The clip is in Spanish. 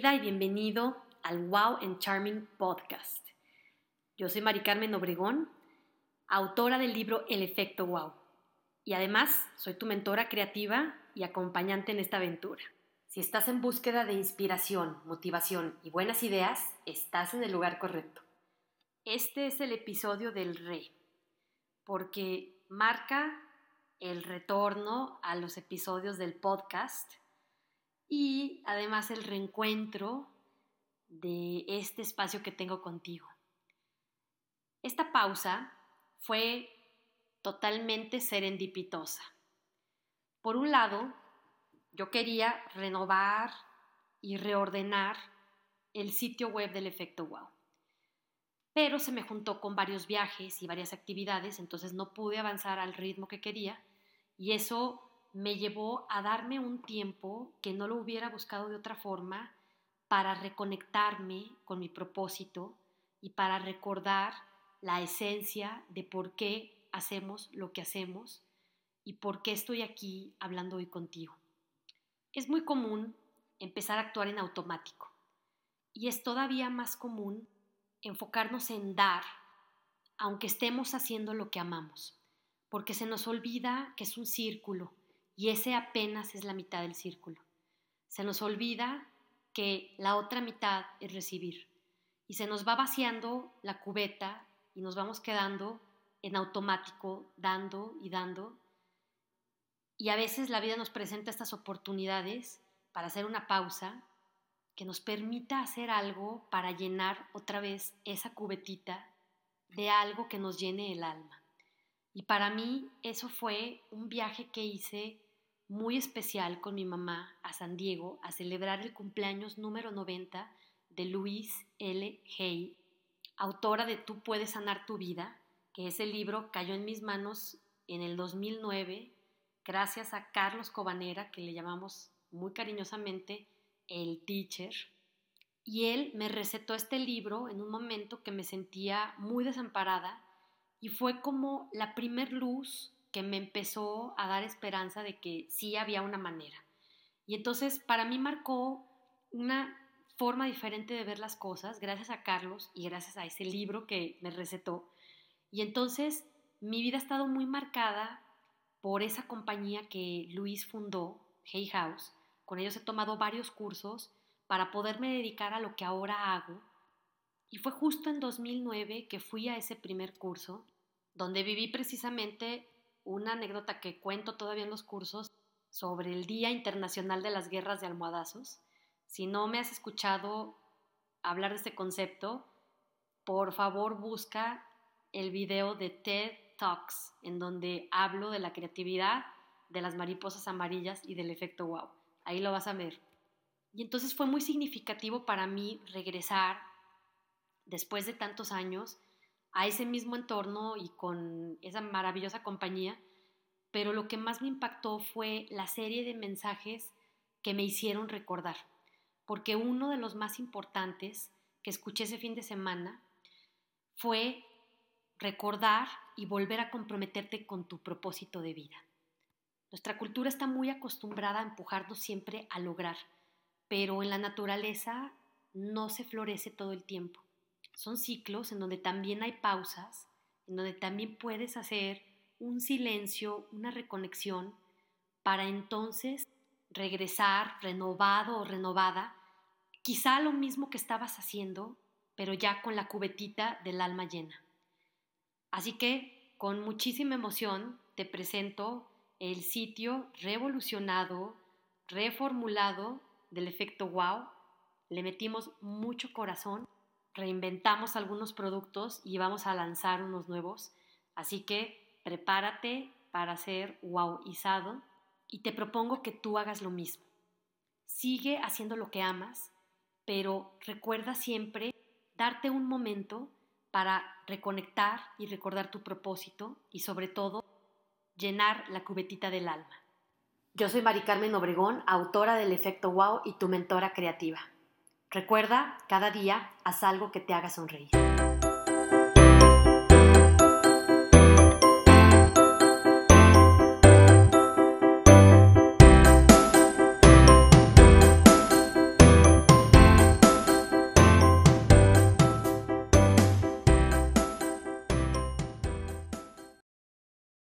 Bienvenida y bienvenido al Wow and Charming Podcast. Yo soy Mari Carmen Obregón, autora del libro El efecto Wow. Y además soy tu mentora creativa y acompañante en esta aventura. Si estás en búsqueda de inspiración, motivación y buenas ideas, estás en el lugar correcto. Este es el episodio del rey, porque marca el retorno a los episodios del podcast y además el reencuentro de este espacio que tengo contigo. Esta pausa fue totalmente serendipitosa. Por un lado, yo quería renovar y reordenar el sitio web del efecto wow. Pero se me juntó con varios viajes y varias actividades, entonces no pude avanzar al ritmo que quería y eso me llevó a darme un tiempo que no lo hubiera buscado de otra forma para reconectarme con mi propósito y para recordar la esencia de por qué hacemos lo que hacemos y por qué estoy aquí hablando hoy contigo. Es muy común empezar a actuar en automático y es todavía más común enfocarnos en dar aunque estemos haciendo lo que amamos, porque se nos olvida que es un círculo y ese apenas es la mitad del círculo. Se nos olvida que la otra mitad es recibir y se nos va vaciando la cubeta y nos vamos quedando en automático, dando y dando. Y a veces la vida nos presenta estas oportunidades para hacer una pausa que nos permita hacer algo para llenar otra vez esa cubetita de algo que nos llene el alma. Y para mí eso fue un viaje que hice muy especial con mi mamá a San Diego a celebrar el cumpleaños número 90 de Louise L. Hay, autora de Tú puedes sanar tu vida, que ese libro cayó en mis manos en el 2009 gracias a Carlos Cobanera, que le llamamos muy cariñosamente el teacher. Y él me recetó este libro en un momento que me sentía muy desamparada y fue como la primer luz que me empezó a dar esperanza de que sí había una manera. Y entonces para mí marcó una forma diferente de ver las cosas gracias a Carlos y gracias a ese libro que me recetó. Y entonces mi vida ha estado muy marcada por esa compañía que Luis fundó, Hey House. Con ellos he tomado varios cursos para poderme dedicar a lo que ahora hago. Y fue justo en 2009 que fui a ese primer curso, donde viví precisamente una anécdota que cuento todavía en los cursos sobre el Día Internacional de las Guerras de Almohadazos. Si no me has escuchado hablar de este concepto, por favor busca el video de TED Talks, en donde hablo de la creatividad, de las mariposas amarillas y del efecto wow. Ahí lo vas a ver. Y entonces fue muy significativo para mí regresar después de tantos años a ese mismo entorno y con esa maravillosa compañía, pero lo que más me impactó fue la serie de mensajes que me hicieron recordar, porque uno de los más importantes que escuché ese fin de semana fue recordar y volver a comprometerte con tu propósito de vida. Nuestra cultura está muy acostumbrada a empujarnos siempre a lograr, pero en la naturaleza no se florece todo el tiempo son ciclos en donde también hay pausas, en donde también puedes hacer un silencio, una reconexión, para entonces regresar renovado o renovada, quizá lo mismo que estabas haciendo, pero ya con la cubetita del alma llena. Así que con muchísima emoción te presento el sitio revolucionado, reformulado del efecto wow. Le metimos mucho corazón reinventamos algunos productos y vamos a lanzar unos nuevos. Así que prepárate para ser wowizado y te propongo que tú hagas lo mismo. Sigue haciendo lo que amas, pero recuerda siempre darte un momento para reconectar y recordar tu propósito y sobre todo llenar la cubetita del alma. Yo soy Mari Carmen Obregón, autora del Efecto Wow y tu mentora creativa. Recuerda, cada día haz algo que te haga sonreír.